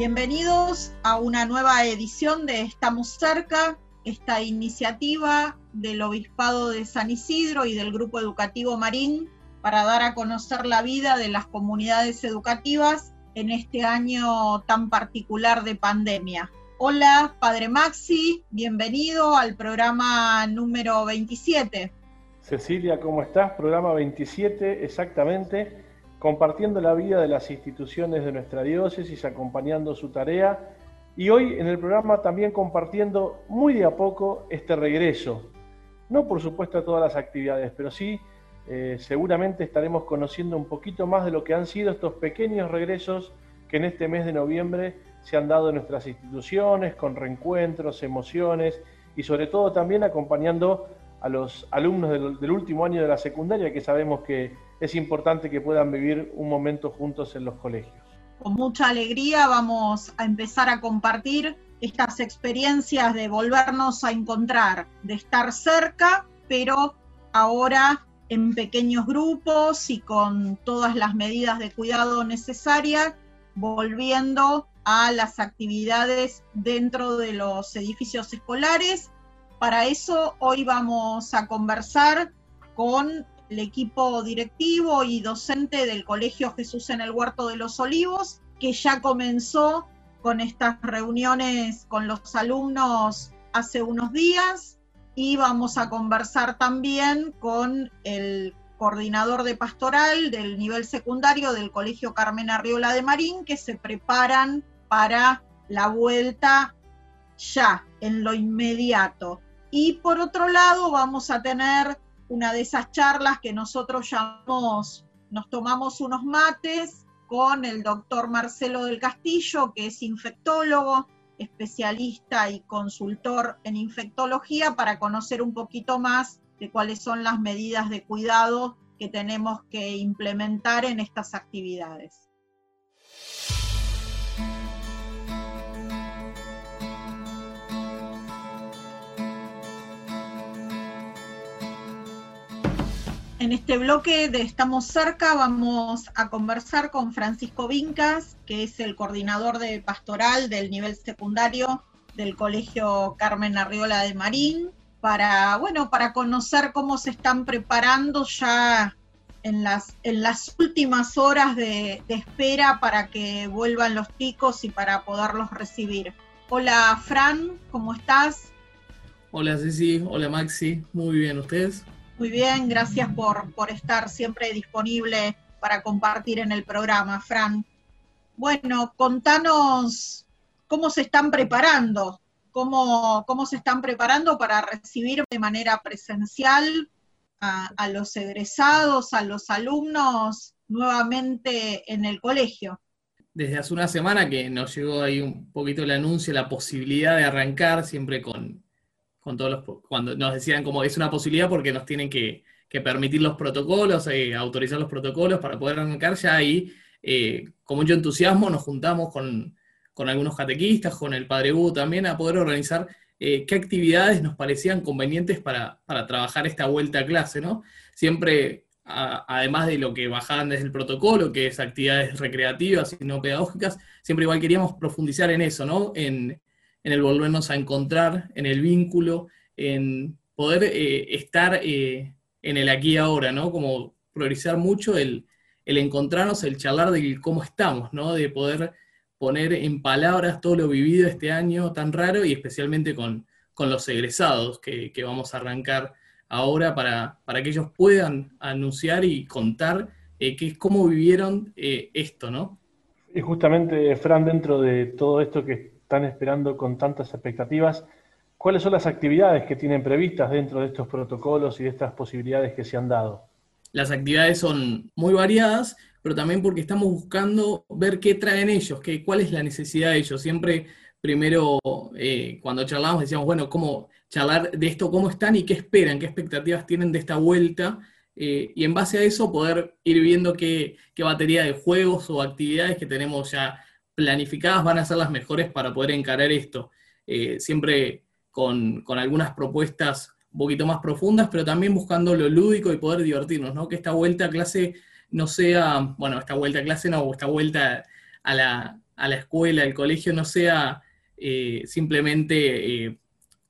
Bienvenidos a una nueva edición de Estamos cerca, esta iniciativa del Obispado de San Isidro y del Grupo Educativo Marín para dar a conocer la vida de las comunidades educativas en este año tan particular de pandemia. Hola, Padre Maxi, bienvenido al programa número 27. Cecilia, ¿cómo estás? Programa 27, exactamente compartiendo la vida de las instituciones de nuestra diócesis, acompañando su tarea y hoy en el programa también compartiendo muy de a poco este regreso. No por supuesto a todas las actividades, pero sí eh, seguramente estaremos conociendo un poquito más de lo que han sido estos pequeños regresos que en este mes de noviembre se han dado en nuestras instituciones, con reencuentros, emociones y sobre todo también acompañando a los alumnos del, último año de la secundaria, que sabemos que es importante que puedan vivir un momento juntos en los colegios. Con mucha alegría vamos a empezar a compartir estas experiencias de volvernos a encontrar, de estar cerca, pero ahora en pequeños grupos y con todas las medidas de cuidado necesarias, volviendo a las actividades dentro de los edificios escolares para eso hoy vamos a conversar con el equipo directivo y docente del Colegio Jesús en el Huerto de los Olivos, que ya comenzó con estas reuniones con los alumnos hace unos días y vamos a conversar también con el coordinador de pastoral del nivel secundario del Colegio Carmen Arriola de Marín, que se preparan para la vuelta ya, en lo inmediato. Y por otro lado, vamos a tener una de esas charlas que nosotros llamamos, nos tomamos unos mates con el doctor Marcelo del Castillo, que es infectólogo, especialista y consultor en infectología, para conocer un poquito más de cuáles son las medidas de cuidado que tenemos que implementar en estas actividades. En este bloque de Estamos cerca vamos a conversar con Francisco Vincas, que es el coordinador de pastoral del nivel secundario del Colegio Carmen Arriola de Marín, para, bueno, para conocer cómo se están preparando ya en las, en las últimas horas de, de espera para que vuelvan los chicos y para poderlos recibir. Hola Fran, ¿cómo estás? Hola Ceci, hola Maxi, muy bien, ¿ustedes? Muy bien, gracias por, estar siempre disponible para compartir en el programa, Fran. Bueno, contanos cómo se están preparando, cómo, cómo se están preparando para recibir de manera presencial a, los egresados, a los alumnos nuevamente en el colegio. Desde hace una semana que nos llegó ahí un poquito el anuncio, la posibilidad de arrancar siempre con, cuando nos decían como es una posibilidad porque nos tienen que, permitir los protocolos, eh, autorizar los protocolos para poder arrancar, ya ahí eh, con mucho entusiasmo nos juntamos con, algunos catequistas, con el Padre Hugo también, a poder organizar eh, qué actividades nos parecían convenientes para, trabajar esta vuelta a clase, ¿no? Siempre, además de lo que bajaban desde el protocolo, que es actividades recreativas y no pedagógicas, siempre igual queríamos profundizar en eso, ¿no? En, en el volvernos a encontrar, en el vínculo, en poder eh, estar eh, en el aquí y ahora, ¿no? Como priorizar mucho el, encontrarnos, el charlar de cómo estamos, ¿no? De poder poner en palabras todo lo vivido este año tan raro y especialmente con, los egresados que, vamos a arrancar ahora para, para, que ellos puedan anunciar y contar eh, qué, cómo vivieron esto, ¿no? Y justamente, Fran, dentro de todo esto que están esperando con tantas expectativas. ¿Cuáles son las actividades que tienen previstas dentro de estos protocolos y de estas posibilidades que se han dado? Las actividades son muy variadas, pero también porque estamos buscando ver qué traen ellos, qué, cuál es la necesidad de ellos. Siempre, primero, eh, cuando charlamos, decíamos, bueno, cómo charlar de esto, cómo están y qué esperan, qué expectativas tienen de esta vuelta. Eh, y en base a eso poder ir viendo qué, qué batería de juegos o actividades que tenemos ya planificadas van a ser las mejores para poder encarar esto. Eh, siempre con, algunas propuestas un poquito más profundas, pero también buscando lo lúdico y poder divertirnos, ¿no? Que esta vuelta a clase no sea, bueno, esta vuelta a clase no, esta vuelta a la, a la escuela, al colegio, no sea simplemente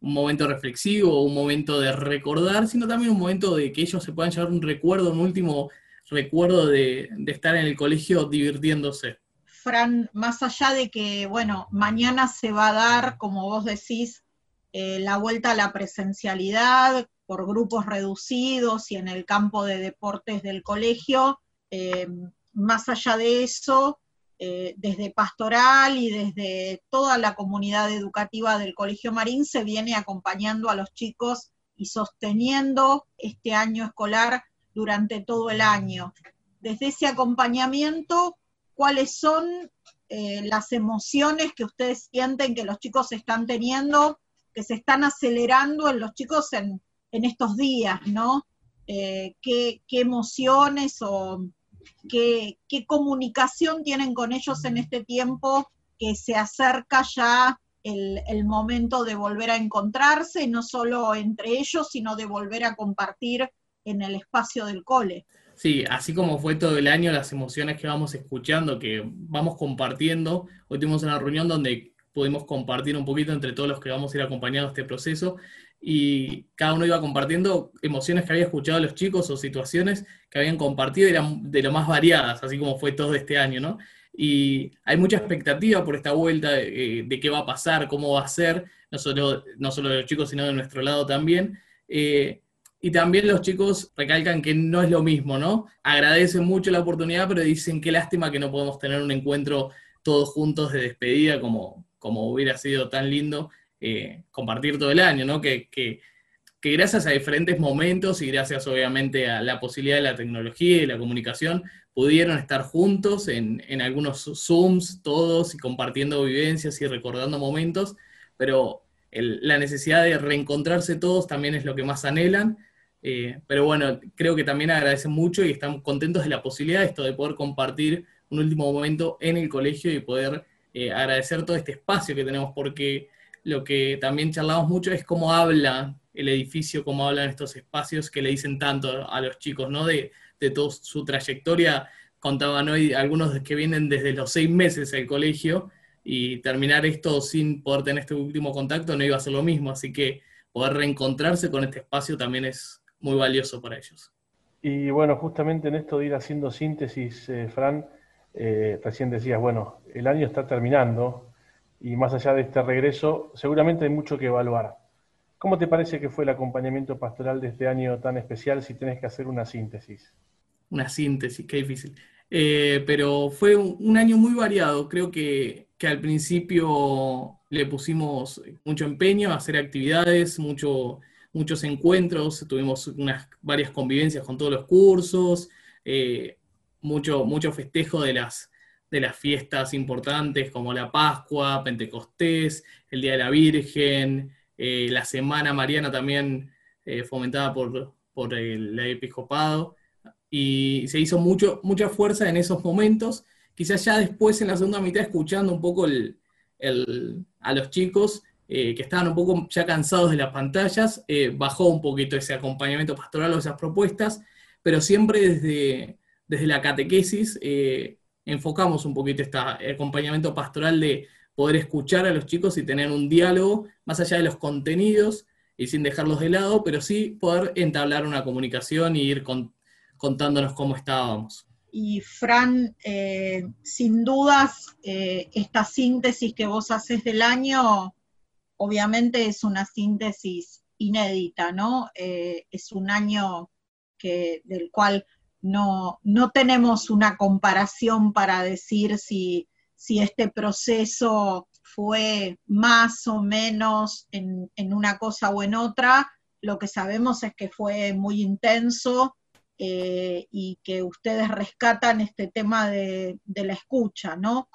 un momento reflexivo, un momento de recordar, sino también un momento de que ellos se puedan llevar un recuerdo, un último recuerdo de, estar en el colegio divirtiéndose. Fran, más allá de que, bueno, mañana se va a dar, como vos decís, eh, la vuelta a la presencialidad por grupos reducidos y en el campo de deportes del colegio, eh, más allá de eso, eh, desde pastoral y desde toda la comunidad educativa del Colegio Marín se viene acompañando a los chicos y sosteniendo este año escolar durante todo el año. Desde ese acompañamiento, ¿cuáles son eh, las emociones que ustedes sienten que los chicos están teniendo, que se están acelerando en los chicos en, estos días, ¿no? Eh, ¿qué, ¿Qué emociones o qué, comunicación tienen con ellos en este tiempo que se acerca ya el, momento de volver a encontrarse, no solo entre ellos, sino de volver a compartir en el espacio del cole. Sí, así como fue todo el año, las emociones que vamos escuchando, que vamos compartiendo. Hoy tuvimos una reunión donde pudimos compartir un poquito entre todos los que vamos a ir acompañando este proceso y cada uno iba compartiendo emociones que había escuchado los chicos o situaciones que habían compartido y eran de lo más variadas, así como fue todo este año, ¿no? Y hay mucha expectativa por esta vuelta de, eh, qué va a pasar, cómo va a ser, no solo, no solo de los chicos, sino de nuestro lado también. Eh, y también los chicos recalcan que no es lo mismo, ¿no? Agradecen mucho la oportunidad, pero dicen qué lástima que no podemos tener un encuentro todos juntos de despedida como, como hubiera sido tan lindo eh, compartir todo el año, ¿no? Que, que, gracias a diferentes momentos y gracias obviamente a la posibilidad de la tecnología y la comunicación, pudieron estar juntos en, en algunos Zooms, todos, y compartiendo vivencias y recordando momentos, pero la necesidad de reencontrarse todos también es lo que más anhelan. Eh, pero bueno, creo que también agradecen mucho y están contentos de la posibilidad de esto, de poder compartir un último momento en el colegio y poder eh, agradecer todo este espacio que tenemos, porque lo que también charlamos mucho es cómo habla el edificio, cómo hablan estos espacios que le dicen tanto a los chicos, ¿no? De, de toda su trayectoria. Contaban hoy algunos que vienen desde los seis meses al colegio y terminar esto sin poder tener este último contacto no iba a ser lo mismo, así que poder reencontrarse con este espacio también es muy valioso para ellos. Y bueno, justamente en esto de ir haciendo síntesis, eh, Fran, eh, recién decías, bueno, el año está terminando, y más allá de este regreso, seguramente hay mucho que evaluar. ¿Cómo te parece que fue el acompañamiento pastoral de este año tan especial si tienes que hacer una síntesis? Una síntesis, qué difícil. Eh, pero fue un, año muy variado. Creo que, al principio le pusimos mucho empeño a hacer actividades, mucho, muchos encuentros, tuvimos unas varias convivencias con todos los cursos, eh, mucho, mucho festejo de las, de las fiestas importantes como la Pascua, Pentecostés, el Día de la Virgen, eh, la Semana Mariana también eh, fomentada por, por el, episcopado, y se hizo mucho, mucha fuerza en esos momentos. Quizás ya después en la segunda mitad escuchando un poco a los chicos eh, que estaban un poco ya cansados de las pantallas, bajó un poquito ese acompañamiento pastoral o esas propuestas, pero siempre desde, desde la catequesis enfocamos un poquito este acompañamiento pastoral de poder escuchar a los chicos y tener un diálogo más allá de los contenidos y sin dejarlos de lado, pero sí poder entablar una comunicación y ir contándonos cómo estábamos. Y Fran, eh, sin dudas, eh, esta síntesis que vos haces del año, obviamente es una síntesis inédita, ¿no? Eh, es un año que, del cual no, no tenemos una comparación para decir si, este proceso fue más o menos en, una cosa o en otra. Lo que sabemos es que fue muy intenso eh, y que ustedes rescatan este tema de, la escucha, ¿no?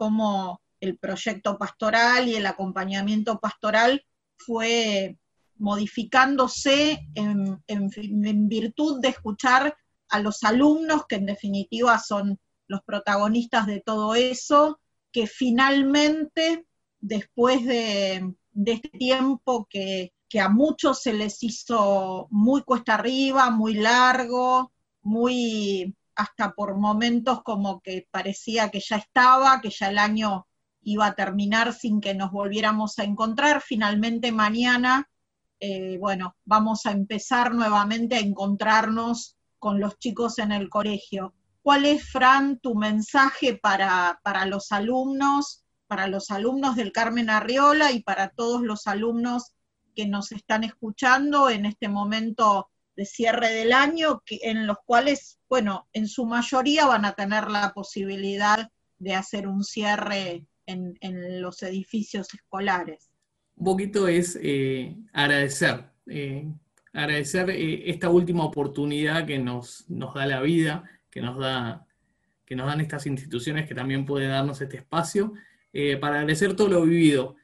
El proyecto pastoral y el acompañamiento pastoral fue modificándose en virtud de escuchar a los alumnos, que en definitiva son los protagonistas de todo eso, que finalmente, después de, este tiempo que, a muchos se les hizo muy cuesta arriba, muy largo, muy hasta por momentos como que parecía que ya estaba, que ya el año iba a terminar sin que nos volviéramos a encontrar. Finalmente mañana, eh, bueno, vamos a empezar nuevamente a encontrarnos con los chicos en el colegio. ¿Cuál es, Fran, tu mensaje para, para los alumnos, para los alumnos del Carmen Arriola y para todos los alumnos que nos están escuchando en este momento de cierre del año, en los cuales, bueno, en su mayoría van a tener la posibilidad de hacer un cierre en, los edificios escolares. Un poquito es eh, agradecer, eh, agradecer eh, esta última oportunidad que nos, nos da la vida, que nos, da, que nos dan estas instituciones que también pueden darnos este espacio, para agradecer todo lo vivido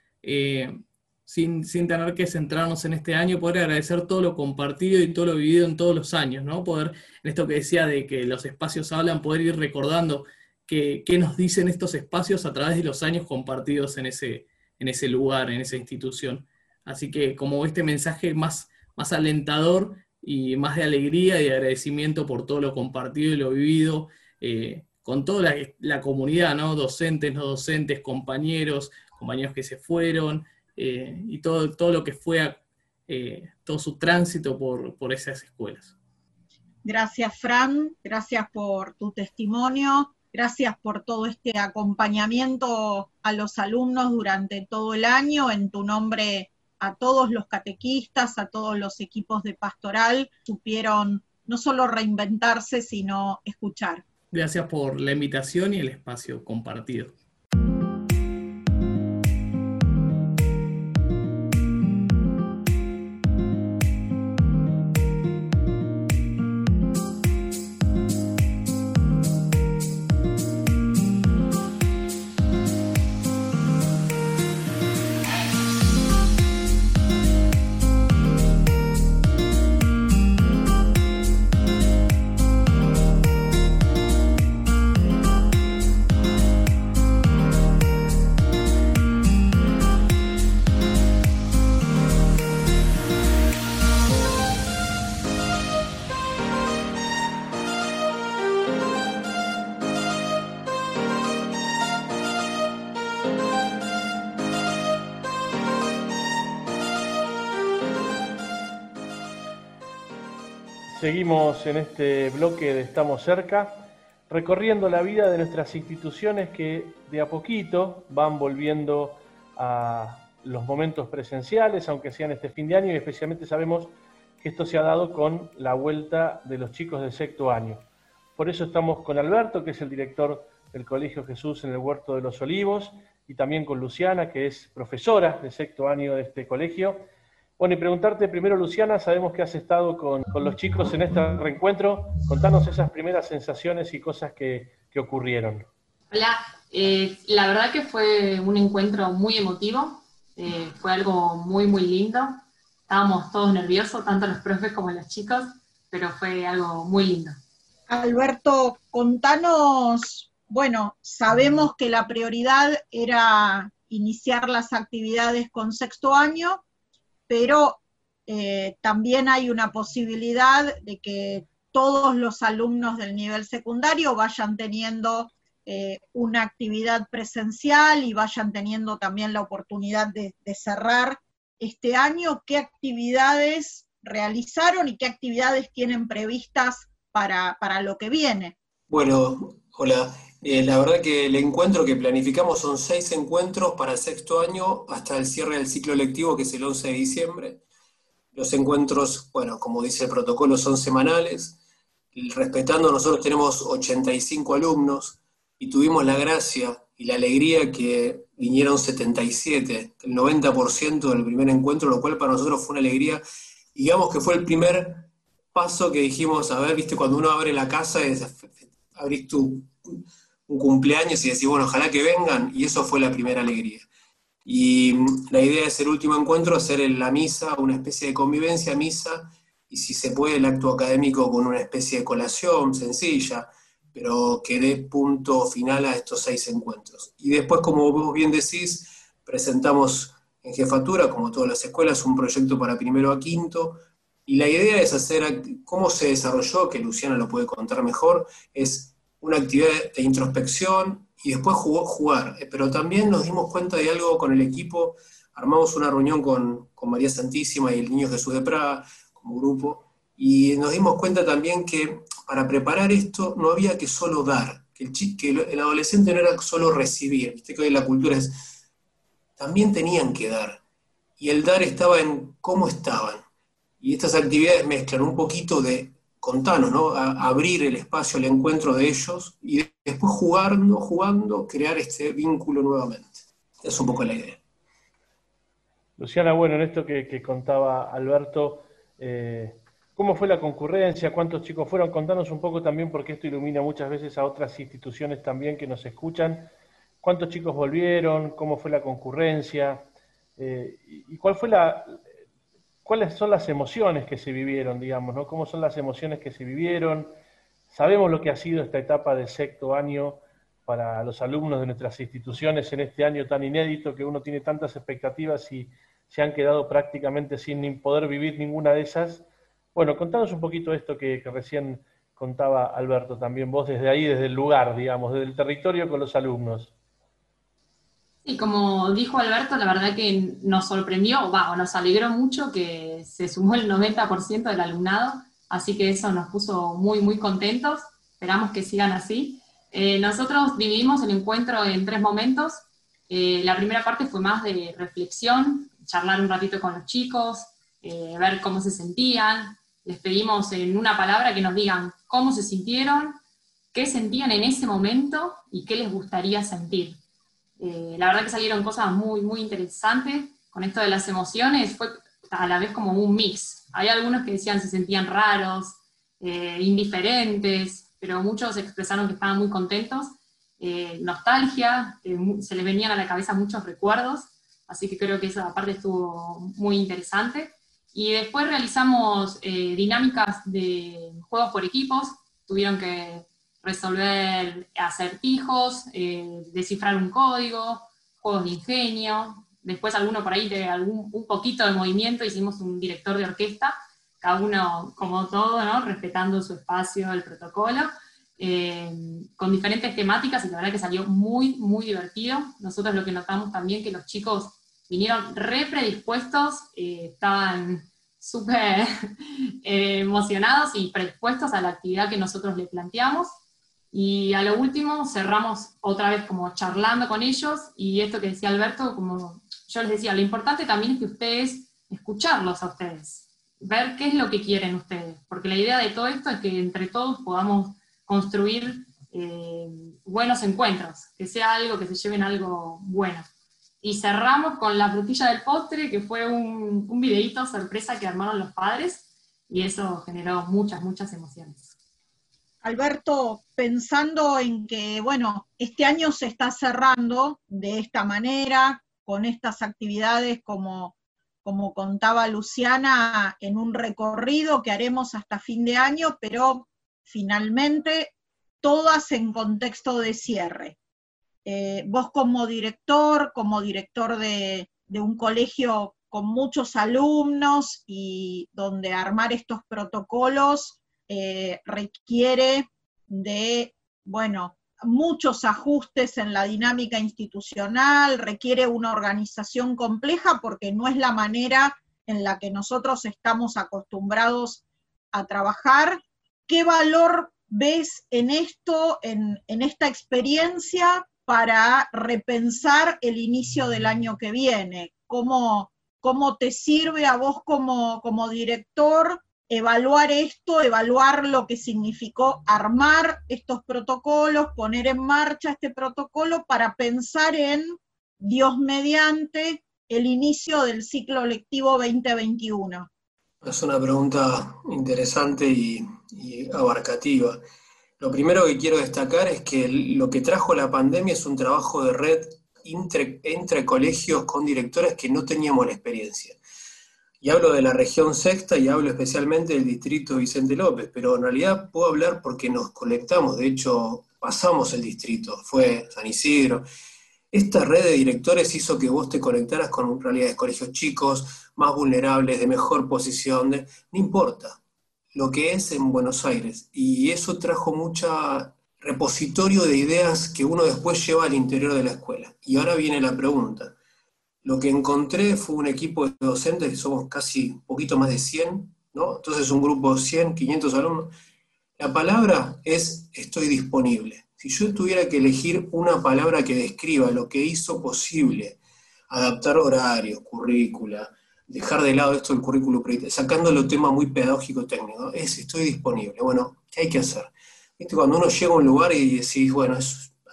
sin, tener que centrarnos en este año, poder agradecer todo lo compartido y todo lo vivido en todos los años, ¿no? Poder, en esto que decía de que los espacios hablan, poder ir recordando qué nos dicen estos espacios a través de los años compartidos en ese, en ese lugar, en esa institución. Así que como este mensaje más, más alentador y más de alegría y agradecimiento por todo lo compartido y lo vivido eh, con toda la, la, comunidad, ¿no? Docentes, no docentes, compañeros, compañeros que se fueron, eh, y todo, todo lo que fue eh, todo su tránsito por, por esas escuelas. Gracias, Fran, gracias por tu testimonio, gracias por todo este acompañamiento a los alumnos durante todo el año. En tu nombre, a todos los catequistas, a todos los equipos de pastoral, supieron no solo reinventarse, sino escuchar. Gracias por la invitación y el espacio compartido. Seguimos en este bloque de Estamos cerca, recorriendo la vida de nuestras instituciones que de a poquito van volviendo a los momentos presenciales, aunque sean este fin de año, y especialmente sabemos que esto se ha dado con la vuelta de los chicos del sexto año. Por eso estamos con Alberto, que es el director del Colegio Jesús en el Huerto de los Olivos, y también con Luciana, que es profesora de sexto año de este colegio bueno, y preguntarte primero, Luciana, sabemos que has estado con, los chicos en este reencuentro. Contanos esas primeras sensaciones y cosas que, ocurrieron. Hola, eh, la verdad que fue un encuentro muy emotivo, eh, fue algo muy, muy lindo. Estábamos todos nerviosos, tanto los profes como los chicos, pero fue algo muy lindo. Alberto, contanos, bueno, sabemos que la prioridad era iniciar las actividades con sexto año, pero eh, también hay una posibilidad de que todos los alumnos del nivel secundario vayan teniendo eh, una actividad presencial y vayan teniendo también la oportunidad de, cerrar este año. ¿Qué actividades realizaron y qué actividades tienen previstas para, lo que viene? Bueno, hola. Eh, la verdad que el encuentro que planificamos son seis encuentros para el sexto año hasta el cierre del ciclo lectivo, que es el 11 de diciembre. Los encuentros, bueno, como dice el protocolo, son semanales. Respetando, nosotros tenemos 85 alumnos y tuvimos la gracia y la alegría que vinieron 77, el 90% del primer encuentro, lo cual para nosotros fue una alegría. Digamos que fue el primer paso que dijimos, a ver, viste, cuando uno abre la casa, abrís tu un cumpleaños y decir, bueno, ojalá que vengan, y eso fue la primera alegría. Y mm, la idea es el último encuentro, hacer la misa una especie de convivencia, misa, y si se puede el acto académico con una especie de colación sencilla, pero que dé punto final a estos seis encuentros. Y después, como vos bien decís, presentamos en jefatura, como todas las escuelas, un proyecto para primero a quinto, y la idea es hacer, cómo se desarrolló, que Luciana lo puede contar mejor, es una actividad de introspección y después jugar. Eh, pero también nos dimos cuenta de algo con el equipo, armamos una reunión con, María Santísima y el Niño Jesús de Praga como grupo, y nos dimos cuenta también que para preparar esto no había que solo dar, que el, que el adolescente no era solo recibir, viste que hoy la cultura es, también tenían que dar, y el dar estaba en cómo estaban. Y estas actividades mezclan un poquito de contanos, ¿no? abrir el espacio al encuentro de ellos y después jugando, jugando, crear este vínculo nuevamente. Es un poco la idea. Luciana, bueno, en esto que, contaba Alberto, eh, ¿cómo fue la concurrencia? ¿Cuántos chicos fueron? Contanos un poco también, porque esto ilumina muchas veces a otras instituciones también que nos escuchan. ¿Cuántos chicos volvieron? ¿Cómo fue la concurrencia? Eh, ¿Y cuál fue la, cuáles son las emociones que se vivieron, digamos, ¿no? ¿Cómo son las emociones que se vivieron? Sabemos lo que ha sido esta etapa de sexto año para los alumnos de nuestras instituciones en este año tan inédito que uno tiene tantas expectativas y se han quedado prácticamente sin poder vivir ninguna de esas. Bueno, contanos un poquito esto que, que recién contaba Alberto también, vos desde ahí, desde el lugar, digamos, desde el territorio con los alumnos. Y como dijo Alberto, la verdad que nos sorprendió, o nos alegró mucho que se sumó el 90% del alumnado, así que eso nos puso muy, muy contentos. Esperamos que sigan así. Eh, nosotros dividimos el encuentro en tres momentos. Eh, la primera parte fue más de reflexión, charlar un ratito con los chicos, eh, ver cómo se sentían. Les pedimos en una palabra que nos digan cómo se sintieron, qué sentían en ese momento y qué les gustaría sentir. Eh, la verdad que salieron cosas muy, muy interesantes. Con esto de las emociones fue a la vez como un mix. Hay algunos que decían se sentían raros, eh, indiferentes, pero muchos expresaron que estaban muy contentos. Eh, nostalgia, se les venían a la cabeza muchos recuerdos, así que creo que esa parte estuvo muy interesante. Y después realizamos dinámicas de juegos por equipos, tuvieron que resolver acertijos, eh, descifrar un código, juegos de ingenio, después alguno por ahí de algún, un poquito de movimiento, hicimos un director de orquesta, cada uno como todo, respetando su espacio, el protocolo, eh, con diferentes temáticas y la verdad que salió muy, muy divertido. Nosotros lo que notamos también que los chicos vinieron re predispuestos, eh, estaban súper emocionados y predispuestos a la actividad que nosotros les planteamos. Y a lo último cerramos otra vez como charlando con ellos y esto que decía Alberto, como yo les decía, lo importante también es que ustedes, escucharlos a ustedes, ver qué es lo que quieren ustedes, porque la idea de todo esto es que entre todos podamos construir eh, buenos encuentros, que sea algo, que se lleven algo bueno. Y cerramos con la frutilla del postre, que fue un, un videíto sorpresa que armaron los padres, y eso generó muchas, muchas emociones. Alberto, pensando en que, bueno, este año se está cerrando de esta manera, con estas actividades como, como contaba Luciana, en un recorrido que haremos hasta fin de año, pero finalmente todas en contexto de cierre. Eh, vos como director, como director de, de un colegio con muchos alumnos y donde armar estos protocolos eh, requiere de, bueno, muchos ajustes en la dinámica institucional, requiere una organización compleja porque no es la manera en la que nosotros estamos acostumbrados a trabajar. ¿Qué valor ves en esto, en, esta experiencia para repensar el inicio del año que viene? ¿Cómo, cómo te sirve a vos como, como director evaluar esto, evaluar lo que significó armar estos protocolos, poner en marcha este protocolo para pensar en, Dios mediante, el inicio del ciclo lectivo 2021. Es una pregunta interesante y, abarcativa. Lo primero que quiero destacar es que lo que trajo la pandemia es un trabajo de red entre colegios con directores que no teníamos la experiencia. Y hablo de la región sexta y hablo especialmente del distrito Vicente López, pero en realidad puedo hablar porque nos conectamos, de hecho pasamos el distrito, fue San Isidro. Esta red de directores hizo que vos te conectaras con realidades colegios chicos, más vulnerables, de mejor posición, de, no importa, lo que es en Buenos Aires. Y eso trajo mucha repositorio de ideas que uno después lleva al interior de la escuela. Y ahora viene la pregunta. Lo que encontré fue un equipo de docentes, que somos casi un poquito más de 100, ¿no? Entonces un grupo de 100, 500 alumnos. La palabra es estoy disponible. Si yo tuviera que elegir una palabra que describa lo que hizo posible, adaptar horarios, currícula, dejar de lado esto del currículo, sacando los temas muy pedagógico técnico, es estoy disponible. Bueno, ¿qué hay que hacer? ¿Viste? Cuando uno llega a un lugar y decís, bueno,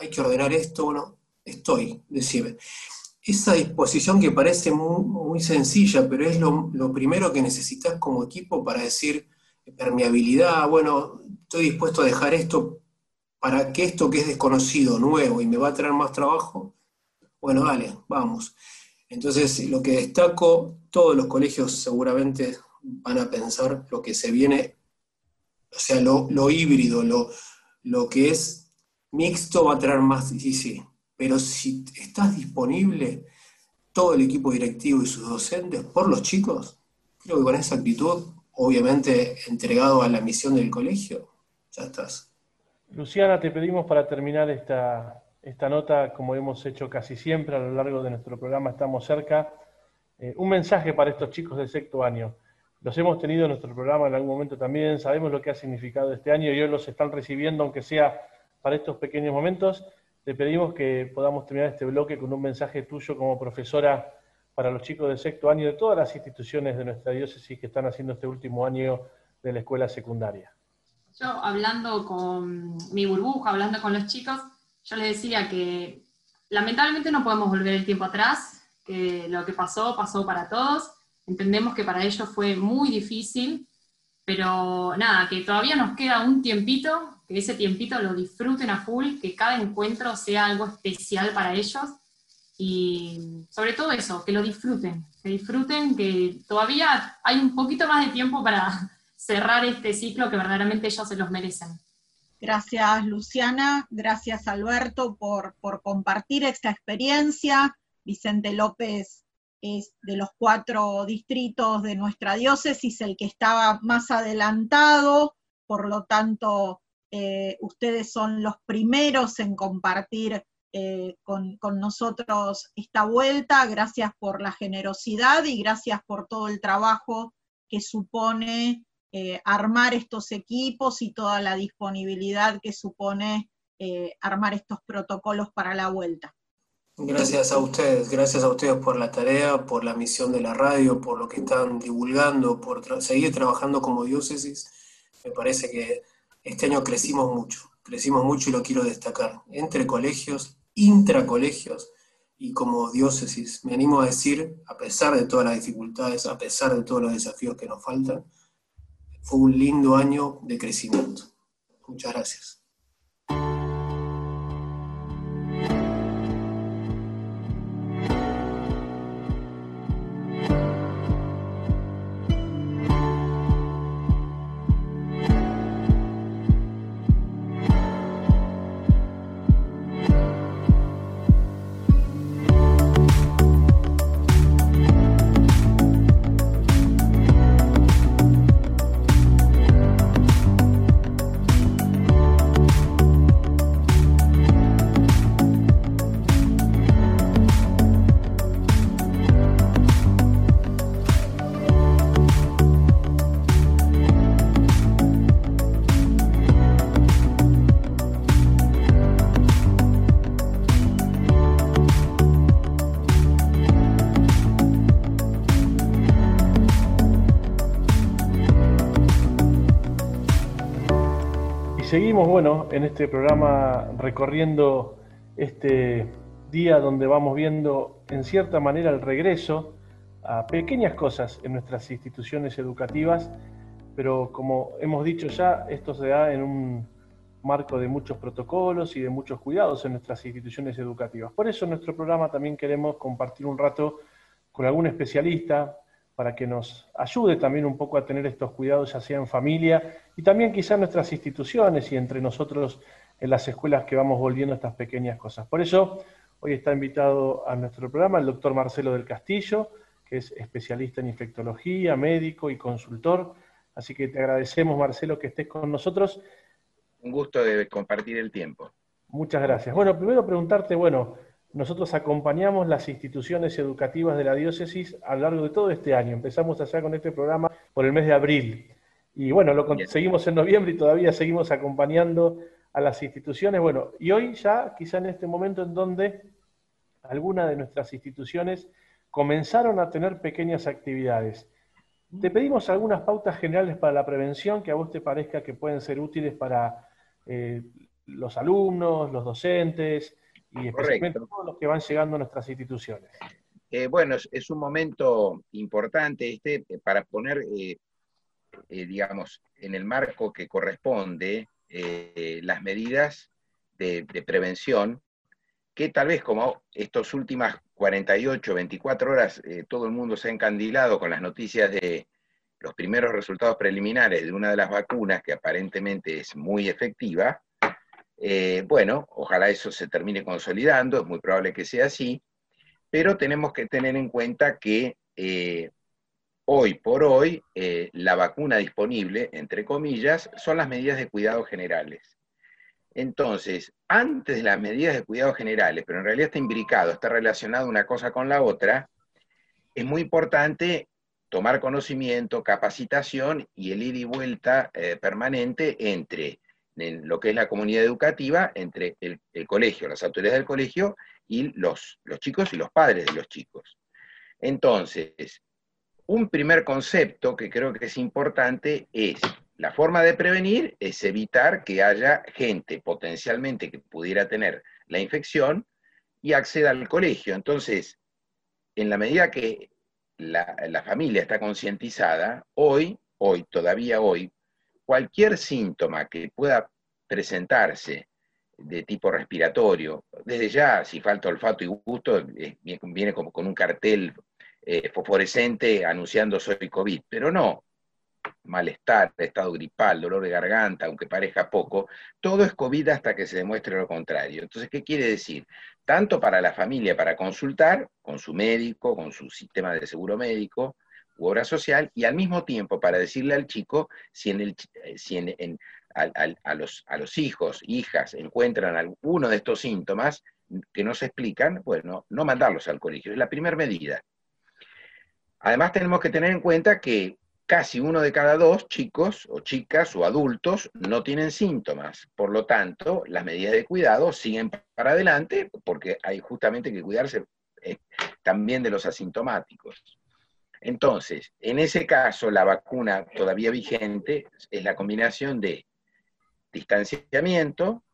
hay que ordenar esto, bueno, estoy, decime. Esa disposición que parece muy, sencilla, pero es lo, primero que necesitas como equipo para decir permeabilidad, bueno, estoy dispuesto a dejar esto para que esto que es desconocido, nuevo y me va a traer más trabajo, bueno, dale, vamos. Entonces, lo que destaco, todos los colegios seguramente van a pensar lo que se viene, o sea, lo, híbrido, lo, lo que es mixto va a traer más, sí, sí, pero si estás disponible, todo el equipo directivo y sus docentes, por los chicos, creo que con esa actitud, obviamente entregado a la misión del colegio, ya estás. Luciana, te pedimos para terminar esta, esta nota, como hemos hecho casi siempre a lo largo de nuestro programa, estamos cerca. Eh, un mensaje para estos chicos del sexto año. Los hemos tenido en nuestro programa en algún momento también, sabemos lo que ha significado este año y hoy los están recibiendo, aunque sea para estos pequeños momentos. Te pedimos que podamos terminar este bloque con un mensaje tuyo como profesora para los chicos del sexto año de todas las instituciones de nuestra diócesis que están haciendo este último año de la escuela secundaria. Yo hablando con mi burbuja, hablando con los chicos, yo les decía que lamentablemente no podemos volver el tiempo atrás, que lo que pasó pasó para todos, entendemos que para ellos fue muy difícil, pero nada, que todavía nos queda un tiempito, que ese tiempito lo disfruten a full, que cada encuentro sea algo especial para ellos y sobre todo eso, que lo disfruten, que disfruten, que todavía hay un poquito más de tiempo para cerrar este ciclo que verdaderamente ellos se los merecen. Gracias Luciana, gracias Alberto por, por compartir esta experiencia. Vicente López es de los cuatro distritos de nuestra diócesis el que estaba más adelantado, por lo tanto, eh, ustedes son los primeros en compartir eh, con, nosotros esta vuelta. Gracias por la generosidad y gracias por todo el trabajo que supone eh, armar estos equipos y toda la disponibilidad que supone armar estos protocolos para la vuelta. Gracias a ustedes, gracias a ustedes por la tarea, por la misión de la radio, por lo que están divulgando, por seguir trabajando como diócesis. Me parece que este año crecimos mucho, crecimos mucho y lo quiero destacar, entre colegios, intracolegios y como diócesis. Me animo a decir, a pesar de todas las dificultades, a pesar de todos los desafíos que nos faltan, fue un lindo año de crecimiento. Muchas gracias. Seguimos, bueno, en este programa recorriendo este día donde vamos viendo en cierta manera el regreso a pequeñas cosas en nuestras instituciones educativas, pero como hemos dicho ya, esto se da en un marco de muchos protocolos y de muchos cuidados en nuestras instituciones educativas. Por eso en nuestro programa también queremos compartir un rato con algún especialista, para que nos ayude también un poco a tener estos cuidados, ya sea en familia y también quizá en nuestras instituciones y entre nosotros en las escuelas que vamos volviendo estas pequeñas cosas. Por eso, hoy está invitado a nuestro programa el doctor Marcelo del Castillo, que es especialista en infectología, médico y consultor. Así que te agradecemos, Marcelo, que estés con nosotros. un gusto de compartir el tiempo. Muchas gracias. Bueno, primero preguntarte, bueno, nosotros acompañamos las instituciones educativas de la diócesis a lo largo de todo este año. Empezamos allá con este programa por el mes de abril. Y bueno, lo seguimos en noviembre y todavía seguimos acompañando a las instituciones. Bueno, y hoy ya, quizá en este momento en donde algunas de nuestras instituciones comenzaron a tener pequeñas actividades. Te pedimos algunas pautas generales para la prevención que a vos te parezca que pueden ser útiles para eh, los alumnos, los docentes y especialmente todos los que van llegando a nuestras instituciones. Eh, bueno, es, un momento importante este eh, para poner, digamos, en el marco que corresponde las medidas de, de prevención que tal vez como estas últimas 48, 24 horas, eh, todo el mundo se ha encandilado con las noticias de los primeros resultados preliminares de una de las vacunas que aparentemente es muy efectiva, eh, bueno, ojalá eso se termine consolidando, es muy probable que sea así, pero tenemos que tener en cuenta que eh, hoy por hoy la vacuna disponible, entre comillas, son las medidas de cuidado generales. Entonces, antes de las medidas de cuidado generales, pero en realidad está imbricado, está relacionado una cosa con la otra, es muy importante tomar conocimiento, capacitación y el ir y vuelta eh, permanente entre lo que es la comunidad educativa, entre el, colegio, las autoridades del colegio y los, los chicos y los padres de los chicos. Entonces, un primer concepto que creo que es importante es la forma de prevenir es evitar que haya gente potencialmente que pudiera tener la infección y acceda al colegio. Entonces, en la medida que la, familia está concientizada, hoy, hoy, todavía hoy, cualquier síntoma que pueda presentarse de tipo respiratorio, desde ya, si falta olfato y gusto, viene como con un cartel eh, fosforescente anunciando soy COVID, pero no, malestar, estado gripal, dolor de garganta, aunque parezca poco, todo es COVID hasta que se demuestre lo contrario. Entonces, ¿qué quiere decir? Tanto para la familia, para consultar con su médico, con su sistema de seguro médico u obra social, y al mismo tiempo para decirle al chico si, en el, si en, a, los, a los hijos, hijas, encuentran alguno de estos síntomas que no se explican, bueno, no mandarlos al colegio. Es la primera medida. Además tenemos que tener en cuenta que casi uno de cada dos chicos o chicas o adultos no tienen síntomas. Por lo tanto, las medidas de cuidado siguen para adelante porque hay justamente que cuidarse eh, también de los asintomáticos. Entonces, en ese caso, la vacuna todavía vigente es la combinación de distanciamiento,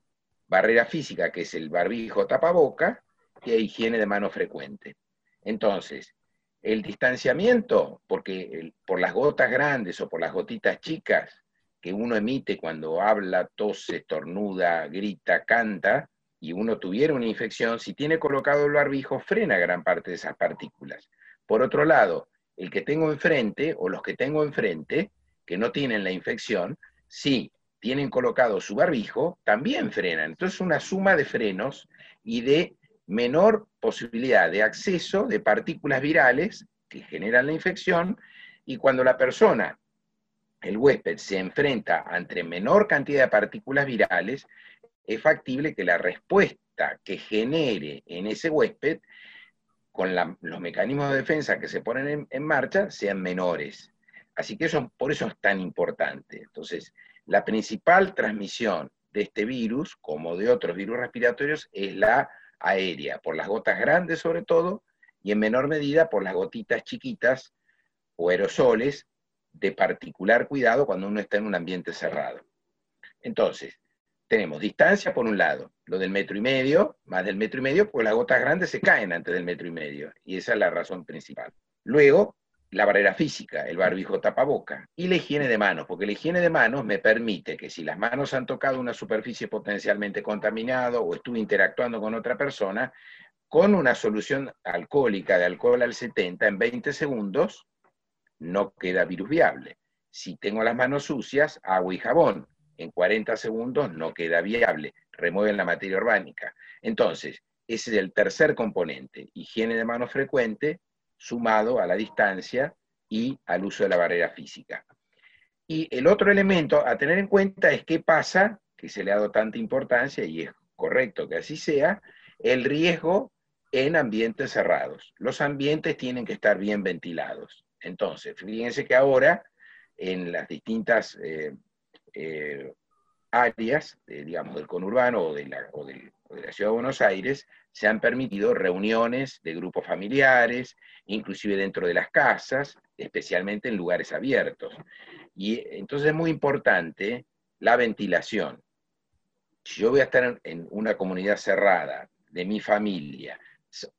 barrera física, que es el barbijo tapaboca, y higiene de mano frecuente. Entonces, el distanciamiento, porque por las gotas grandes o por las gotitas chicas que uno emite cuando habla, tose, estornuda, grita, canta, y uno tuviera una infección, si tiene colocado el barbijo, frena gran parte de esas partículas. Por otro lado, el que tengo enfrente o los que tengo enfrente, que no tienen la infección, si tienen colocado su barbijo, también frenan. Entonces, una suma de frenos y de menor posibilidad de acceso de partículas virales que generan la infección y cuando la persona, el huésped, se enfrenta ante menor cantidad de partículas virales, es factible que la respuesta que genere en ese huésped con los mecanismos de defensa que se ponen en, marcha sean menores. Así que eso, por eso es tan importante. Entonces, la principal transmisión de este virus, como de otros virus respiratorios, es la aérea, por las gotas grandes sobre todo, y en menor medida por las gotitas chiquitas o aerosoles de particular cuidado cuando uno está en un ambiente cerrado. Entonces, tenemos distancia por un lado, lo del metro y medio, más del metro y medio, porque las gotas grandes se caen antes del metro y medio, y esa es la razón principal. Luego, la barrera física, el barbijo tapaboca, y la higiene de manos, porque la higiene de manos me permite que si las manos han tocado una superficie potencialmente contaminada o estuve interactuando con otra persona, con una solución alcohólica de alcohol al 70 en 20 segundos, no queda virus viable. Si tengo las manos sucias, agua y jabón, en 40 segundos no queda viable, remueven la materia orgánica. Entonces, ese es el tercer componente, higiene de manos frecuente, sumado a la distancia y al uso de la barrera física. Y el otro elemento a tener en cuenta es qué pasa, que se le ha dado tanta importancia, y es correcto que así sea, el riesgo en ambientes cerrados. Los ambientes tienen que estar bien ventilados. Entonces, fíjense que ahora en las distintas eh, eh, áreas, digamos, del conurbano o de, la, o de la Ciudad de Buenos Aires, se han permitido reuniones de grupos familiares, inclusive dentro de las casas, especialmente en lugares abiertos. Y entonces es muy importante la ventilación. Si yo voy a estar en una comunidad cerrada de mi familia,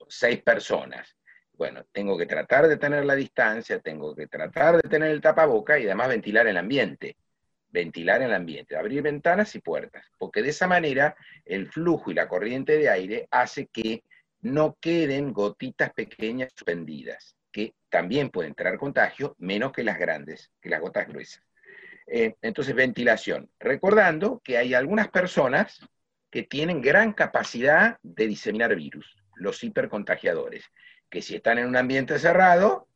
seis personas, bueno, tengo que tratar de tener la distancia, tengo que tratar de tener el tapaboca y además ventilar el ambiente. Ventilar el ambiente, abrir ventanas y puertas, porque de esa manera el flujo y la corriente de aire hace que no queden gotitas pequeñas suspendidas, que también pueden traer contagio, menos que las grandes, que las gotas gruesas. Eh, entonces, ventilación. Recordando que hay algunas personas que tienen gran capacidad de diseminar virus, los hipercontagiadores, que si están en un ambiente cerrado,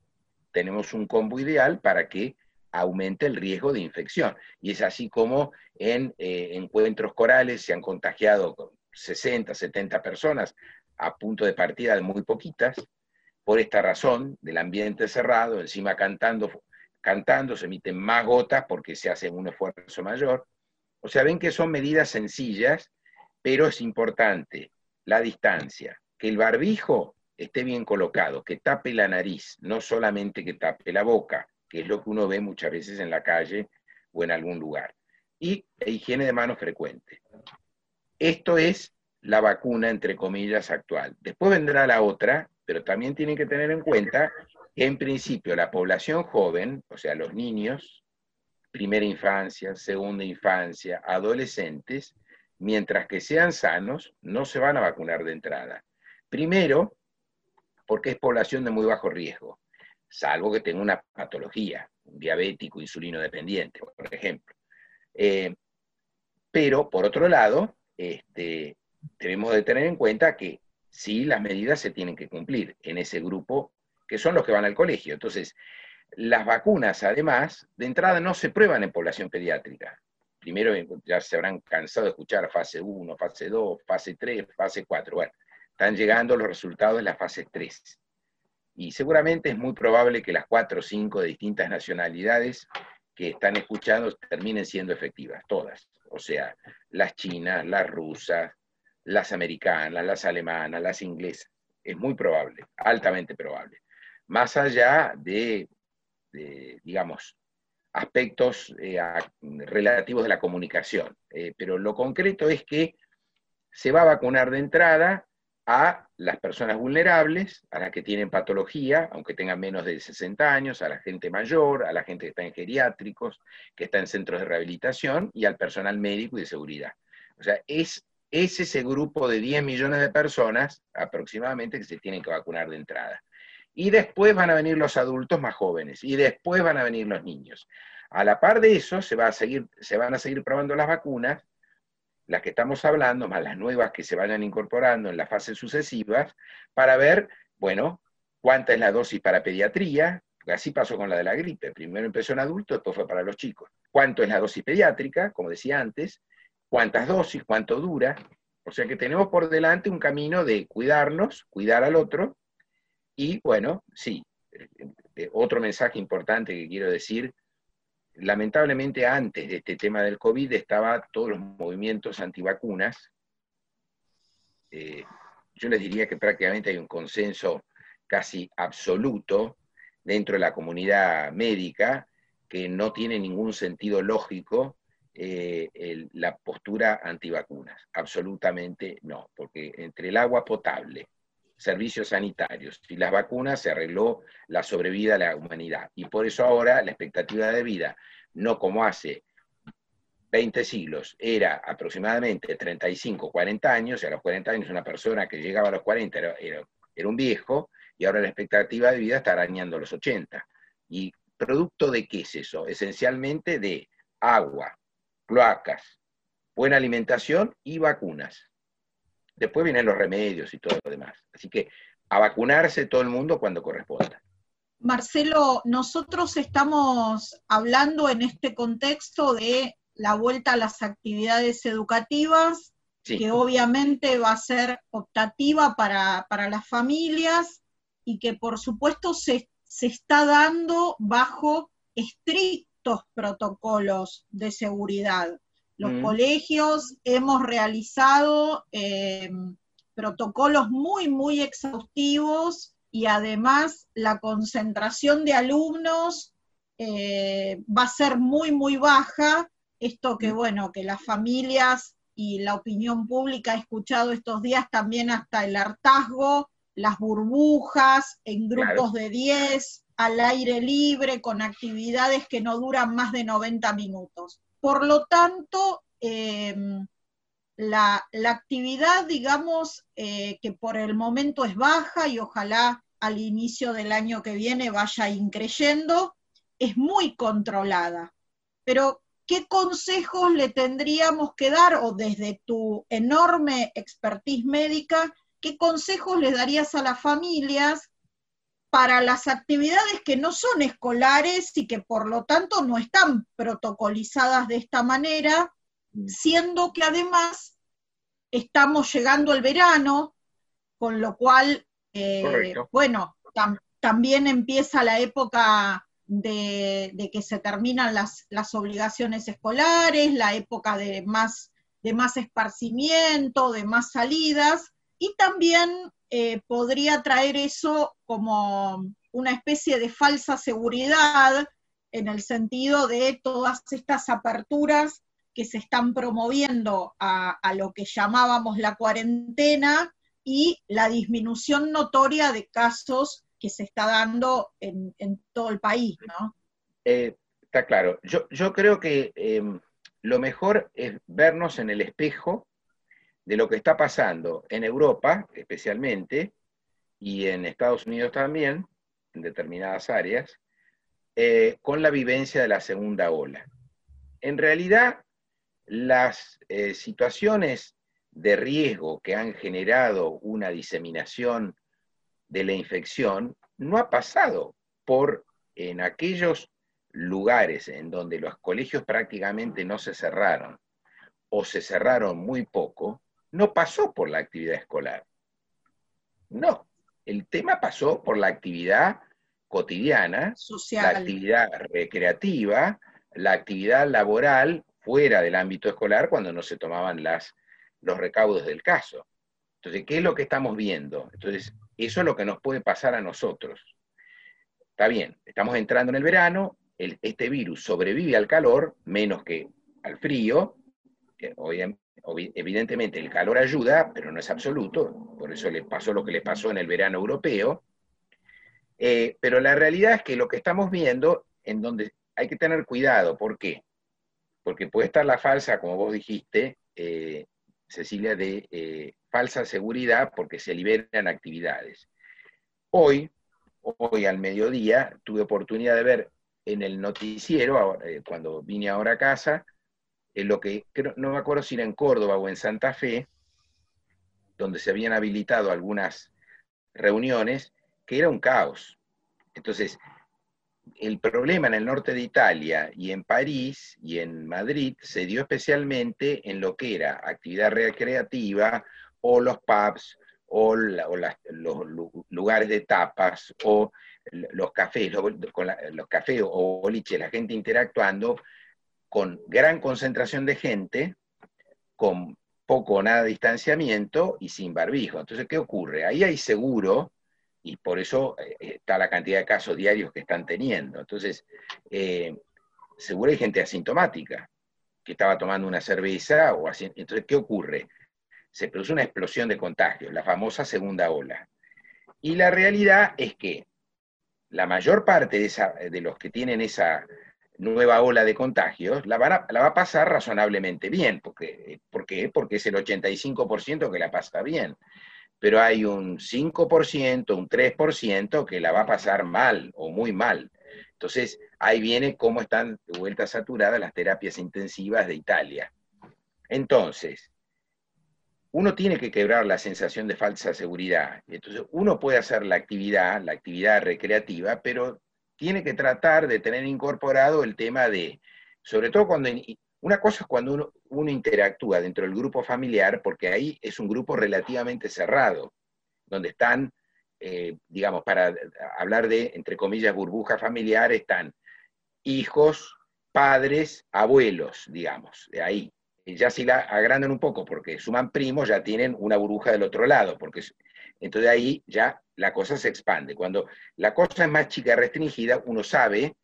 tenemos un combo ideal para que aumente el riesgo de infección. Y es así como en eh, encuentros corales se han contagiado 60, 70 personas a punto de partida de muy poquitas, por esta razón del ambiente cerrado, encima cantando cantando, se emiten más gotas porque se hace un esfuerzo mayor. O sea, ven que son medidas sencillas, pero es importante la distancia, que el barbijo esté bien colocado, que tape la nariz, no solamente que tape la boca, que es lo que uno ve muchas veces en la calle o en algún lugar. Y higiene de manos frecuente. Esto es la vacuna, entre comillas, actual. Después vendrá la otra, pero también tienen que tener en cuenta en principio, la población joven, o sea, los niños, primera infancia, segunda infancia, adolescentes, mientras que sean sanos, no se van a vacunar de entrada. Primero, porque es población de muy bajo riesgo, salvo que tenga una patología, un diabético, insulino dependiente, por ejemplo. Eh, pero, por otro lado, este, debemos de tener en cuenta que sí, las medidas se tienen que cumplir en ese grupo que son los que van al colegio. Entonces, las vacunas, además, de entrada no se prueban en población pediátrica. Primero ya se habrán cansado de escuchar fase 1, fase 2, fase 3, fase 4. Bueno, están llegando los resultados de la fase 3. Y seguramente es muy probable que las 4 o 5 de distintas nacionalidades que están escuchando terminen siendo efectivas, todas. O sea, las chinas, las rusas, las americanas, las alemanas, las inglesas. Es muy probable, altamente probable más allá de, digamos, aspectos eh, relativos de la comunicación. Eh, pero lo concreto es que se va a vacunar de entrada a las personas vulnerables, a las que tienen patología, aunque tengan menos de 60 años, a la gente mayor, a la gente que está en geriátricos, que está en centros de rehabilitación y al personal médico y de seguridad. O sea, es, es ese grupo de 10 millones de personas aproximadamente que se tienen que vacunar de entrada y después van a venir los adultos más jóvenes, y después van a venir los niños. A la par de eso, se, va a seguir, se van a seguir probando las vacunas, las que estamos hablando, más las nuevas que se vayan incorporando en las fases sucesivas, para ver, bueno, cuánta es la dosis para pediatría, así pasó con la de la gripe, primero empezó en adultos, después fue para los chicos. ¿Cuánto es la dosis pediátrica, como decía antes? ¿Cuántas dosis? ¿Cuánto dura? O sea que tenemos por delante un camino de cuidarnos, cuidar al otro, y bueno, sí, eh, eh, otro mensaje importante que quiero decir, lamentablemente antes de este tema del COVID estaban todos los movimientos antivacunas. Eh, yo les diría que prácticamente hay un consenso casi absoluto dentro de la comunidad médica que no tiene ningún sentido lógico la postura antivacunas. Absolutamente no, porque entre el agua potable, servicios sanitarios y las vacunas se arregló la sobrevida de la humanidad. Y por eso ahora la expectativa de vida, no como hace 20 siglos, era aproximadamente 35, 40 años, y a los 40 años una persona que llegaba a los 40 era, era, un viejo, y ahora la expectativa de vida está arañando los 80. ¿Y producto de qué es eso? Esencialmente de agua, cloacas, buena alimentación y vacunas. Después vienen los remedios y todo lo demás. Así que a vacunarse todo el mundo cuando corresponda. Marcelo, nosotros estamos hablando en este contexto de la vuelta a las actividades educativas, que obviamente va a ser optativa para, las familias y que por supuesto se, está dando bajo estrictos protocolos de seguridad. Los mm. colegios hemos realizado eh, protocolos muy, muy exhaustivos y además la concentración de alumnos eh, va a ser muy, muy baja. Esto que, mm. bueno, que las familias y la opinión pública ha escuchado estos días también hasta el hartazgo, las burbujas en grupos de 10, al aire libre, con actividades que no duran más de 90 minutos. Por lo tanto, em, la, actividad, digamos, eh, que por el momento es baja y ojalá al inicio del año que viene vaya increyendo, es muy controlada. Pero, ¿qué consejos le tendríamos que dar, o desde tu enorme expertise médica, qué consejos le darías a las familias para las actividades que no son escolares y que por lo tanto no están protocolizadas de esta manera, mm. siendo que además estamos llegando al verano, con lo cual, eh, bueno, también empieza la época de, que se terminan las, obligaciones escolares, la época de más, de más esparcimiento, de más salidas, y también eh, podría traer eso como una especie de falsa seguridad en el sentido de todas estas aperturas que se están promoviendo a, lo que llamábamos la cuarentena y la disminución notoria de casos que se está dando en, todo el país. Eh, está claro. Yo, yo creo que em, lo mejor es vernos en el espejo de lo que está pasando en Europa, especialmente, y en Estados Unidos también, en determinadas áreas, eh, con la vivencia de la segunda ola. En realidad, las eh, situaciones de riesgo que han generado una diseminación de la infección no ha pasado por en aquellos lugares en donde los colegios prácticamente no se cerraron o se cerraron muy poco, no pasó por la actividad escolar. No, el tema pasó por la actividad cotidiana, la actividad recreativa, la actividad laboral fuera del ámbito escolar cuando no se tomaban las, los recaudos del caso. Entonces, ¿qué es lo que estamos viendo? Entonces, eso es lo que nos puede pasar a nosotros. Está bien, estamos entrando en el verano, este virus sobrevive al calor menos que al frío. Evidentemente el calor ayuda, pero no es absoluto, por eso le pasó lo que le pasó en el verano europeo. Eh, pero la realidad es que lo que estamos viendo, en donde hay que tener cuidado, ¿por qué? porque puede estar la falsa, como vos dijiste, eh, Cecilia, de eh, falsa seguridad porque se liberan actividades. Hoy, hoy al mediodía, tuve oportunidad de ver en el noticiero, cuando vine ahora a casa, en lo que no me acuerdo si era en Córdoba o en Santa Fe, donde se habían habilitado algunas reuniones, que era un caos. Entonces, el problema en el norte de Italia y en París y en Madrid se dio especialmente en lo que era actividad recreativa o los pubs o, los lugares de tapas o los cafés, los cafés o boliches, la gente interactuando con gran concentración de gente, con poco o nada distanciamiento y sin barbijo. Entonces, ¿qué ocurre? Ahí hay seguro y por eso eh, está la cantidad de casos diarios que están teniendo. Entonces, eh, seguro hay gente asintomática que estaba tomando una cerveza o así. Entonces, ¿qué ocurre? Se produce una explosión de contagios, la famosa segunda ola. Y la realidad es que la mayor parte de los que tienen esa nueva ola de contagios la, va a pasar razonablemente bien. Porque, ¿Por qué? Porque es el 85% que la pasa bien pero hay un 5%, un 3% que la va a pasar mal o muy mal. Entonces, ahí viene cómo están de vuelta saturadas las terapias intensivas de Italia. Entonces, uno tiene que quebrar la sensación de falsa seguridad. Entonces, uno puede hacer la actividad, la actividad recreativa, pero tiene que tratar de tener incorporado el tema de, sobre todo cuando Una cosa es cuando uno, interactúa dentro del grupo familiar, porque ahí es un grupo relativamente cerrado, donde están, eh, digamos, para hablar de, entre comillas, burbuja familiar, están hijos, padres, abuelos, digamos, de ahí. Ya si la agrandan un poco porque suman primos, ya tienen una burbuja del otro lado, porque entonces ahí ya la cosa se expande. Cuando la cosa es más chica restringida, uno sabe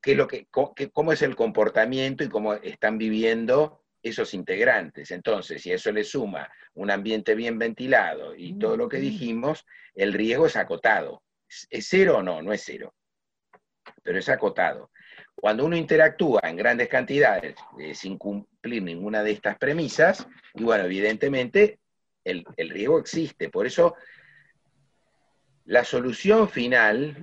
qué lo que, cómo es el comportamiento y cómo están viviendo esos integrantes. Entonces, si eso le suma un ambiente bien ventilado y todo lo que dijimos, el riesgo es acotado. ¿Es cero o no? No es cero, pero es acotado. Cuando uno interactúa en grandes cantidades eh, sin cumplir ninguna de estas premisas, y bueno, evidentemente el, riesgo existe. Por eso la solución final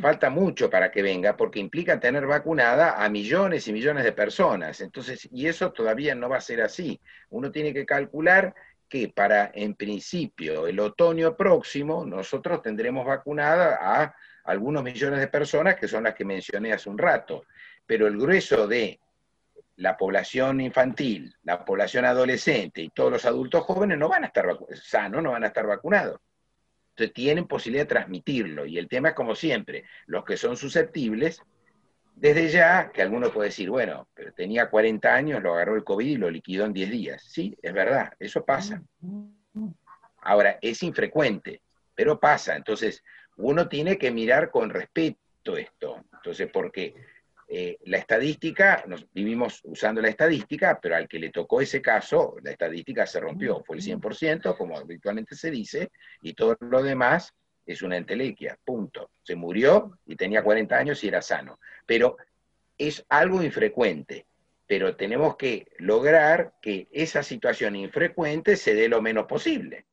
falta mucho para que venga, porque implica tener vacunada a millones y millones de personas. Entonces, y eso todavía no va a ser así. Uno tiene que calcular que para, en principio, el otoño próximo, nosotros tendremos vacunada a algunos millones de personas, que son las que mencioné hace un rato. Pero el grueso de la población infantil, la población adolescente y todos los adultos jóvenes no van a estar sanos, no van a estar vacunados. Entonces tienen posibilidad de transmitirlo. Y el tema es como siempre, los que son susceptibles, desde ya, que alguno puede decir, bueno, pero tenía 40 años, lo agarró el COVID y lo liquidó en 10 días. Sí, es verdad, eso pasa. Ahora, es infrecuente, pero pasa. Entonces, uno tiene que mirar con respeto esto. Entonces, porque eh, la estadística, nos vivimos usando la estadística, pero al que le tocó ese caso, la estadística se rompió, fue el 100%, como habitualmente se dice, y todo lo demás es una entelequia, punto. Se murió y tenía 40 años y era sano. Pero es algo infrecuente, pero tenemos que lograr que esa situación infrecuente se dé lo menos posible.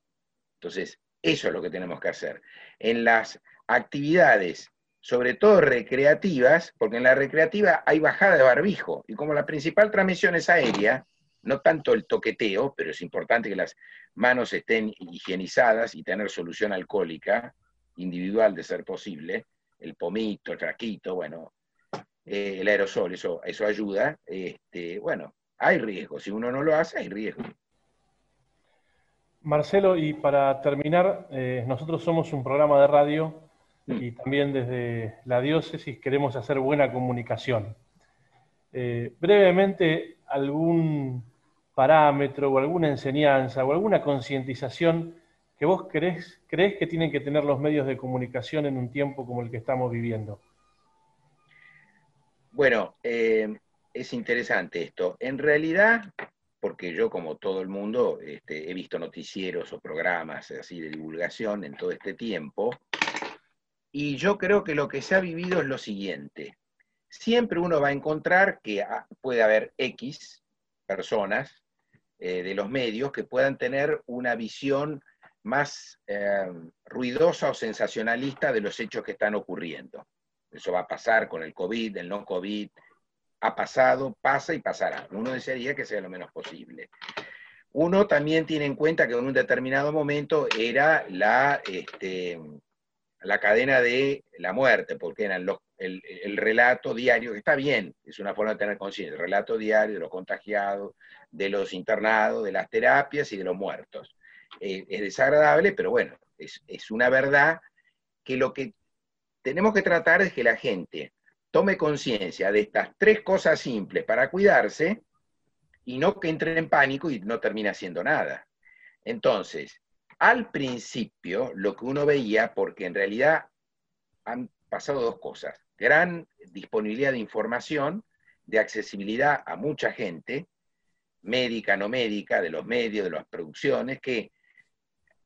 Entonces, eso es lo que tenemos que hacer. En las actividades sobre todo recreativas, porque en la recreativa hay bajada de barbijo, y como la principal transmisión es aérea, no tanto el toqueteo, pero es importante que las manos estén higienizadas y tener solución alcohólica individual de ser posible, el pomito, el fraquito, bueno, eh, el aerosol, eso, eso ayuda. Este, bueno, hay riesgo, si uno no lo hace, hay riesgo. Marcelo, y para terminar, eh, nosotros somos un programa de radio y también desde la diócesis queremos hacer buena comunicación. Eh, brevemente, algún parámetro o alguna enseñanza o alguna concientización que vos crees, crees que tienen que tener los medios de comunicación en un tiempo como el que estamos viviendo. Bueno, eh, es interesante esto. En realidad, porque yo como todo el mundo este, he visto noticieros o programas así de divulgación en todo este tiempo, y yo creo que lo que se ha vivido es lo siguiente. Siempre uno va a encontrar que puede haber X personas eh, de los medios que puedan tener una visión más eh, ruidosa o sensacionalista de los hechos que están ocurriendo. Eso va a pasar con el COVID, el no COVID, ha pasado, pasa y pasará. Uno desearía que sea lo menos posible. Uno también tiene en cuenta que en un determinado momento era la, este, la cadena de la muerte, porque eran el, relato diario, que está bien, es una forma de tener conciencia, el relato diario de los contagiados, de los internados, de las terapias y de los muertos. Eh, es desagradable, pero bueno, es, es una verdad que lo que tenemos que tratar es que la gente tome conciencia de estas tres cosas simples para cuidarse y no que entre en pánico y no termine haciendo nada. Entonces, al principio lo que uno veía, porque en realidad han pasado dos cosas, gran disponibilidad de información, de accesibilidad a mucha gente, médica, no médica, de los medios, de las producciones, que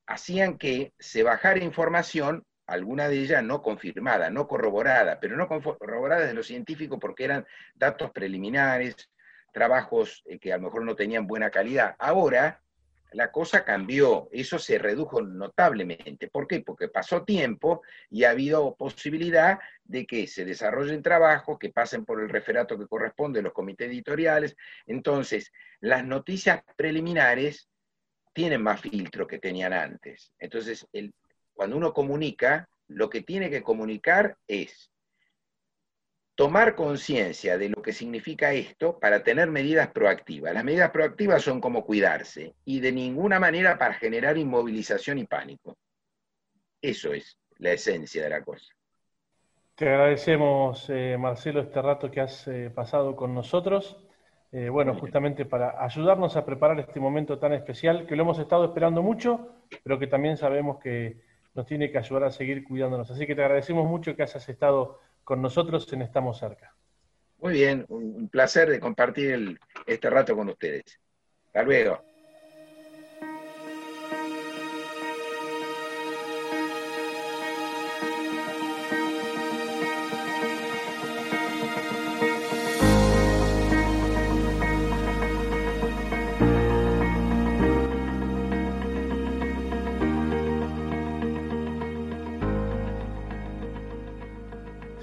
hacían que se bajara información, alguna de ellas no confirmada, no corroborada, pero no corroborada desde lo científico porque eran datos preliminares, trabajos eh, que a lo mejor no tenían buena calidad. Ahora, la cosa cambió, eso se redujo notablemente. ¿Por qué? Porque pasó tiempo y ha habido posibilidad de que se desarrollen trabajos, que pasen por el referato que corresponde, los comités editoriales. Entonces, las noticias preliminares tienen más filtro que tenían antes. Entonces, cuando uno comunica, lo que tiene que comunicar es tomar conciencia de lo que significa esto para tener medidas proactivas. Las medidas proactivas son como cuidarse y de ninguna manera para generar inmovilización y pánico. Eso es la esencia de la cosa. Te agradecemos, eh, Marcelo, este rato que has eh, pasado con nosotros. Eh, bueno, justamente para ayudarnos a preparar este momento tan especial que lo hemos estado esperando mucho, pero que también sabemos que nos tiene que ayudar a seguir cuidándonos. Así que te agradecemos mucho que hayas estado con nosotros en Estamos Cerca. Muy bien, un placer de compartir este rato con ustedes. Hasta luego.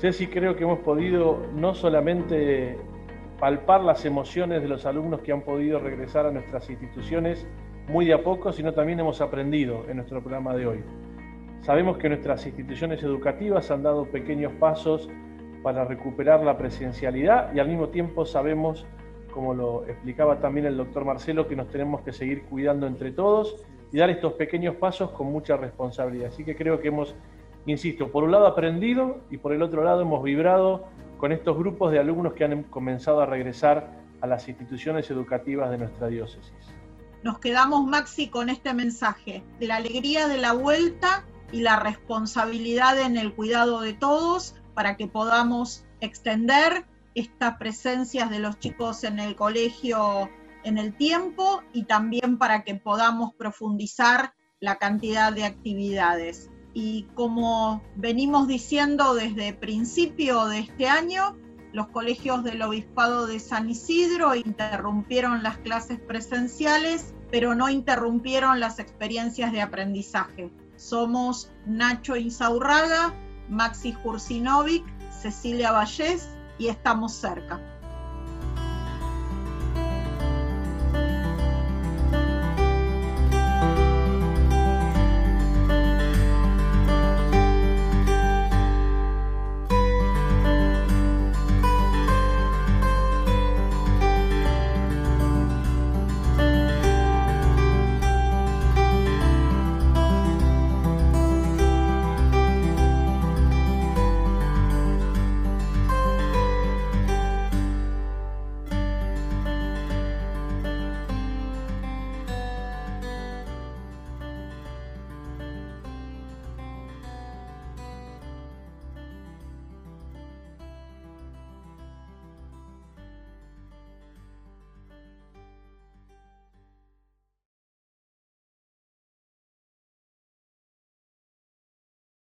Ceci, creo que hemos podido no solamente palpar las emociones de los alumnos que han podido regresar a nuestras instituciones muy de a poco, sino también hemos aprendido en nuestro programa de hoy. Sabemos que nuestras instituciones educativas han dado pequeños pasos para recuperar la presencialidad y al mismo tiempo sabemos, como lo explicaba también el doctor Marcelo, que nos tenemos que seguir cuidando entre todos y dar estos pequeños pasos con mucha responsabilidad. Así que creo que hemos insisto, por un lado aprendido y por el otro lado hemos vibrado con estos grupos de alumnos que han comenzado a regresar a las instituciones educativas de nuestra diócesis. Nos quedamos, Maxi, con este mensaje, de la alegría de la vuelta y la responsabilidad en el cuidado de todos para que podamos extender estas presencias de los chicos en el colegio en el tiempo y también para que podamos profundizar la cantidad de actividades y como venimos diciendo desde principio de este año, los colegios del Obispado de San Isidro interrumpieron las clases presenciales, pero no interrumpieron las experiencias de aprendizaje. Somos Nacho Insaurraga, Maxi Jursinovic, Cecilia Vallés y estamos cerca.